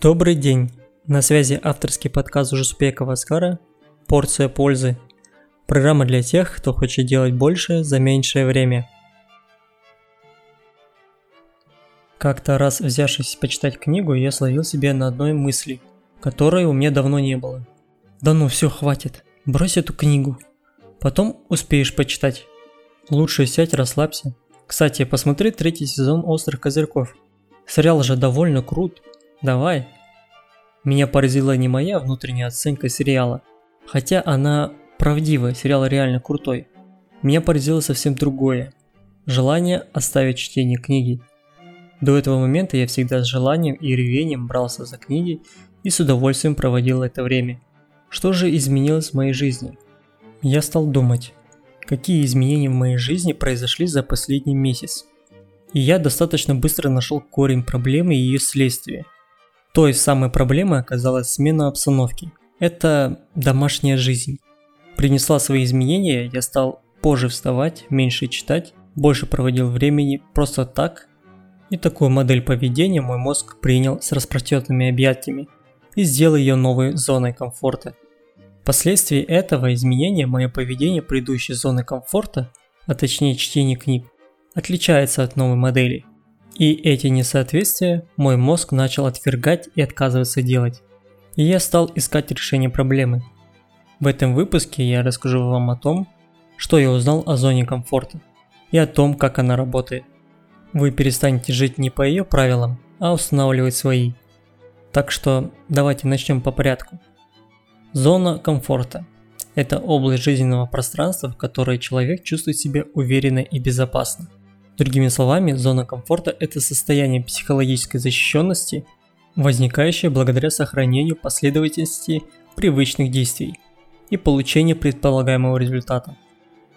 Добрый день! На связи авторский подкаст Ужаспекова Аскара «Порция пользы». Программа для тех, кто хочет делать больше за меньшее время. Как-то раз взявшись почитать книгу, я словил себе на одной мысли, которой у меня давно не было. Да ну все, хватит, брось эту книгу. Потом успеешь почитать. Лучше сядь, расслабься. Кстати, посмотри третий сезон «Острых козырьков». Сериал же довольно крут. Давай. Меня поразила не моя внутренняя оценка сериала, хотя она правдивая, сериал реально крутой. Меня поразило совсем другое. Желание оставить чтение книги. До этого момента я всегда с желанием и ревением брался за книги и с удовольствием проводил это время. Что же изменилось в моей жизни? Я стал думать, какие изменения в моей жизни произошли за последний месяц. И я достаточно быстро нашел корень проблемы и ее следствие. Той самой проблемой оказалась смена обстановки. Это домашняя жизнь. Принесла свои изменения, я стал позже вставать, меньше читать, больше проводил времени просто так. И такую модель поведения мой мозг принял с распростертыми объятиями и сделал ее новой зоной комфорта. Впоследствии этого изменения мое поведение предыдущей зоны комфорта, а точнее чтение книг, отличается от новой модели. И эти несоответствия мой мозг начал отвергать и отказываться делать. И я стал искать решение проблемы. В этом выпуске я расскажу вам о том, что я узнал о зоне комфорта и о том, как она работает. Вы перестанете жить не по ее правилам, а устанавливать свои. Так что давайте начнем по порядку. Зона комфорта – это область жизненного пространства, в которой человек чувствует себя уверенно и безопасно. Другими словами, зона комфорта – это состояние психологической защищенности, возникающее благодаря сохранению последовательности привычных действий и получению предполагаемого результата.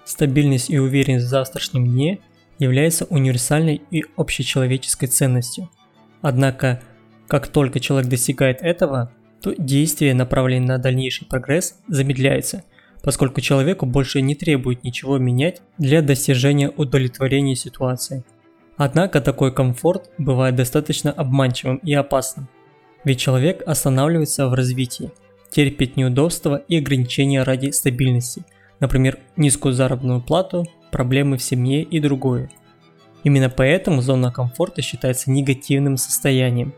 Стабильность и уверенность в завтрашнем дне является универсальной и общечеловеческой ценностью. Однако, как только человек достигает этого, то действия, направленные на дальнейший прогресс, замедляются – поскольку человеку больше не требует ничего менять для достижения удовлетворения ситуации. Однако такой комфорт бывает достаточно обманчивым и опасным, ведь человек останавливается в развитии, терпит неудобства и ограничения ради стабильности, например, низкую заработную плату, проблемы в семье и другое. Именно поэтому зона комфорта считается негативным состоянием,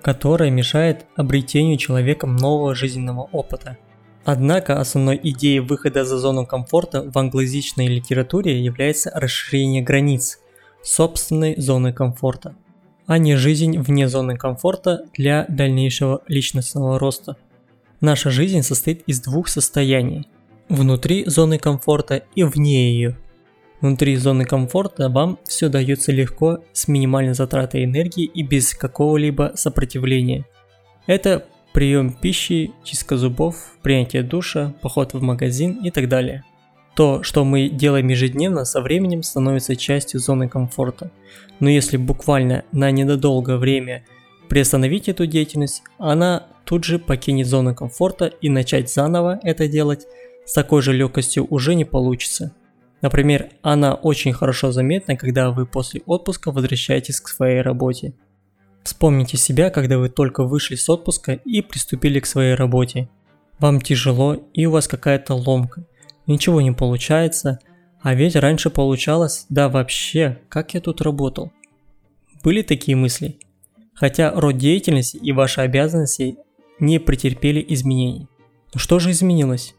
которое мешает обретению человеком нового жизненного опыта – Однако основной идеей выхода за зону комфорта в англоязычной литературе является расширение границ собственной зоны комфорта, а не жизнь вне зоны комфорта для дальнейшего личностного роста. Наша жизнь состоит из двух состояний – внутри зоны комфорта и вне ее. Внутри зоны комфорта вам все дается легко, с минимальной затратой энергии и без какого-либо сопротивления. Это прием пищи, чистка зубов, принятие душа, поход в магазин и так далее. То, что мы делаем ежедневно, со временем становится частью зоны комфорта. Но если буквально на недолгое время приостановить эту деятельность, она тут же покинет зону комфорта и начать заново это делать с такой же легкостью уже не получится. Например, она очень хорошо заметна, когда вы после отпуска возвращаетесь к своей работе. Вспомните себя, когда вы только вышли с отпуска и приступили к своей работе. Вам тяжело и у вас какая-то ломка. Ничего не получается, а ведь раньше получалось, да вообще, как я тут работал. Были такие мысли? Хотя род деятельности и ваши обязанности не претерпели изменений. Но что же изменилось?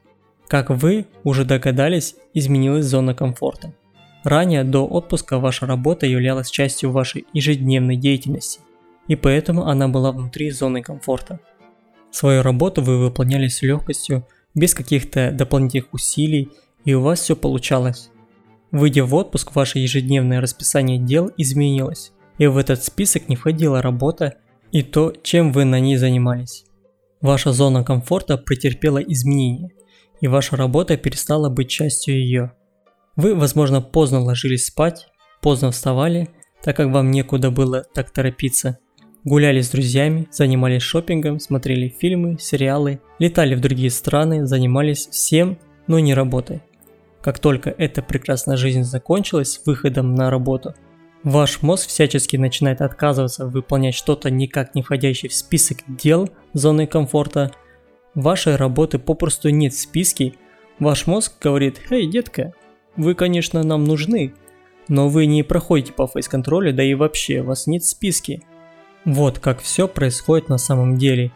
Как вы уже догадались, изменилась зона комфорта. Ранее до отпуска ваша работа являлась частью вашей ежедневной деятельности и поэтому она была внутри зоны комфорта. Свою работу вы выполняли с легкостью, без каких-то дополнительных усилий, и у вас все получалось. Выйдя в отпуск, ваше ежедневное расписание дел изменилось, и в этот список не входила работа и то, чем вы на ней занимались. Ваша зона комфорта претерпела изменения, и ваша работа перестала быть частью ее. Вы, возможно, поздно ложились спать, поздно вставали, так как вам некуда было так торопиться – Гуляли с друзьями, занимались шопингом, смотрели фильмы, сериалы, летали в другие страны, занимались всем, но не работой. Как только эта прекрасная жизнь закончилась выходом на работу, Ваш мозг всячески начинает отказываться выполнять что-то никак не входящее в список дел зоны комфорта. Вашей работы попросту нет в списке. Ваш мозг говорит, «Эй, детка, вы, конечно, нам нужны, но вы не проходите по фейс-контролю, да и вообще, вас нет в списке». Вот как все происходит на самом деле.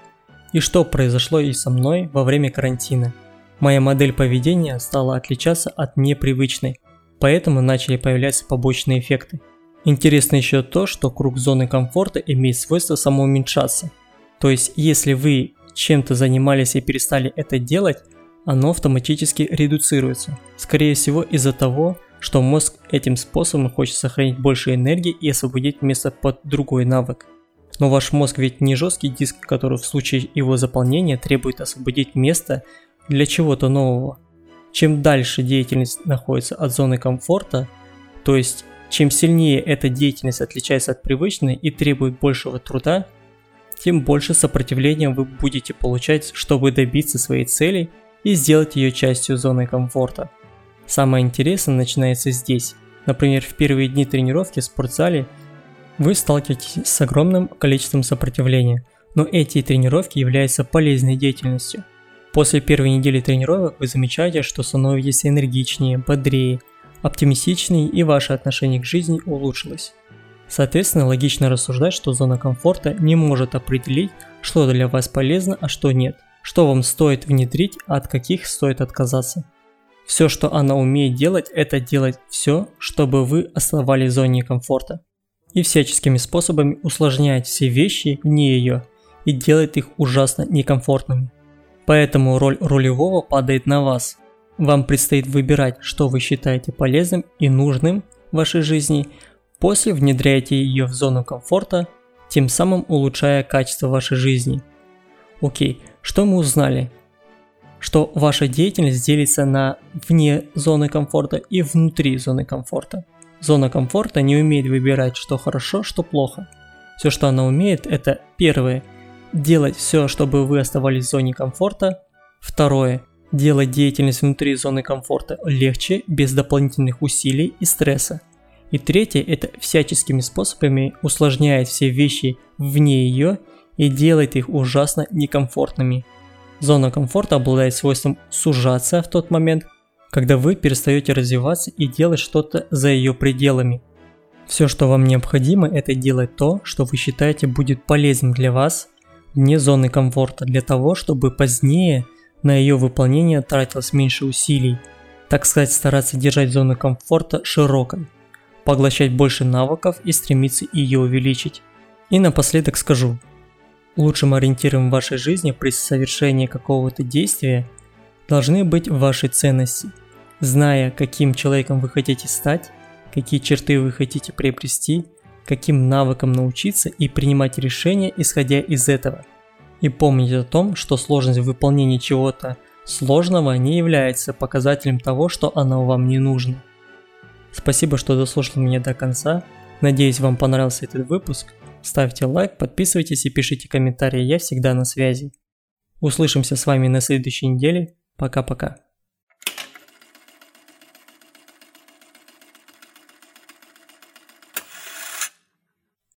И что произошло и со мной во время карантина. Моя модель поведения стала отличаться от непривычной, поэтому начали появляться побочные эффекты. Интересно еще то, что круг зоны комфорта имеет свойство самоуменьшаться. То есть, если вы чем-то занимались и перестали это делать, оно автоматически редуцируется. Скорее всего из-за того, что мозг этим способом хочет сохранить больше энергии и освободить место под другой навык. Но ваш мозг ведь не жесткий диск, который в случае его заполнения требует освободить место для чего-то нового. Чем дальше деятельность находится от зоны комфорта, то есть чем сильнее эта деятельность отличается от привычной и требует большего труда, тем больше сопротивления вы будете получать, чтобы добиться своей цели и сделать ее частью зоны комфорта. Самое интересное начинается здесь. Например, в первые дни тренировки в спортзале вы сталкиваетесь с огромным количеством сопротивления, но эти тренировки являются полезной деятельностью – После первой недели тренировок вы замечаете, что становитесь энергичнее, бодрее, оптимистичнее и ваше отношение к жизни улучшилось. Соответственно, логично рассуждать, что зона комфорта не может определить, что для вас полезно, а что нет, что вам стоит внедрить, а от каких стоит отказаться. Все, что она умеет делать, это делать все, чтобы вы оставались в зоне комфорта. И всяческими способами усложнять все вещи вне ее и делает их ужасно некомфортными. Поэтому роль рулевого падает на вас. Вам предстоит выбирать, что вы считаете полезным и нужным в вашей жизни, после внедряйте ее в зону комфорта, тем самым улучшая качество вашей жизни. Окей, что мы узнали? Что ваша деятельность делится на вне зоны комфорта и внутри зоны комфорта. Зона комфорта не умеет выбирать, что хорошо, что плохо. Все, что она умеет, это первое – делать все, чтобы вы оставались в зоне комфорта. Второе. Делать деятельность внутри зоны комфорта легче, без дополнительных усилий и стресса. И третье, это всяческими способами усложняет все вещи вне ее и делает их ужасно некомфортными. Зона комфорта обладает свойством сужаться в тот момент, когда вы перестаете развиваться и делать что-то за ее пределами. Все, что вам необходимо, это делать то, что вы считаете будет полезным для вас вне зоны комфорта для того, чтобы позднее на ее выполнение тратилось меньше усилий, так сказать, стараться держать зону комфорта широкой, поглощать больше навыков и стремиться ее увеличить. И напоследок скажу, лучшим ориентиром в вашей жизни при совершении какого-то действия должны быть ваши ценности. Зная, каким человеком вы хотите стать, какие черты вы хотите приобрести – каким навыкам научиться и принимать решения, исходя из этого. И помните о том, что сложность выполнения чего-то сложного не является показателем того, что оно вам не нужно. Спасибо, что дослушали меня до конца. Надеюсь, вам понравился этот выпуск. Ставьте лайк, подписывайтесь и пишите комментарии, я всегда на связи. Услышимся с вами на следующей неделе. Пока-пока.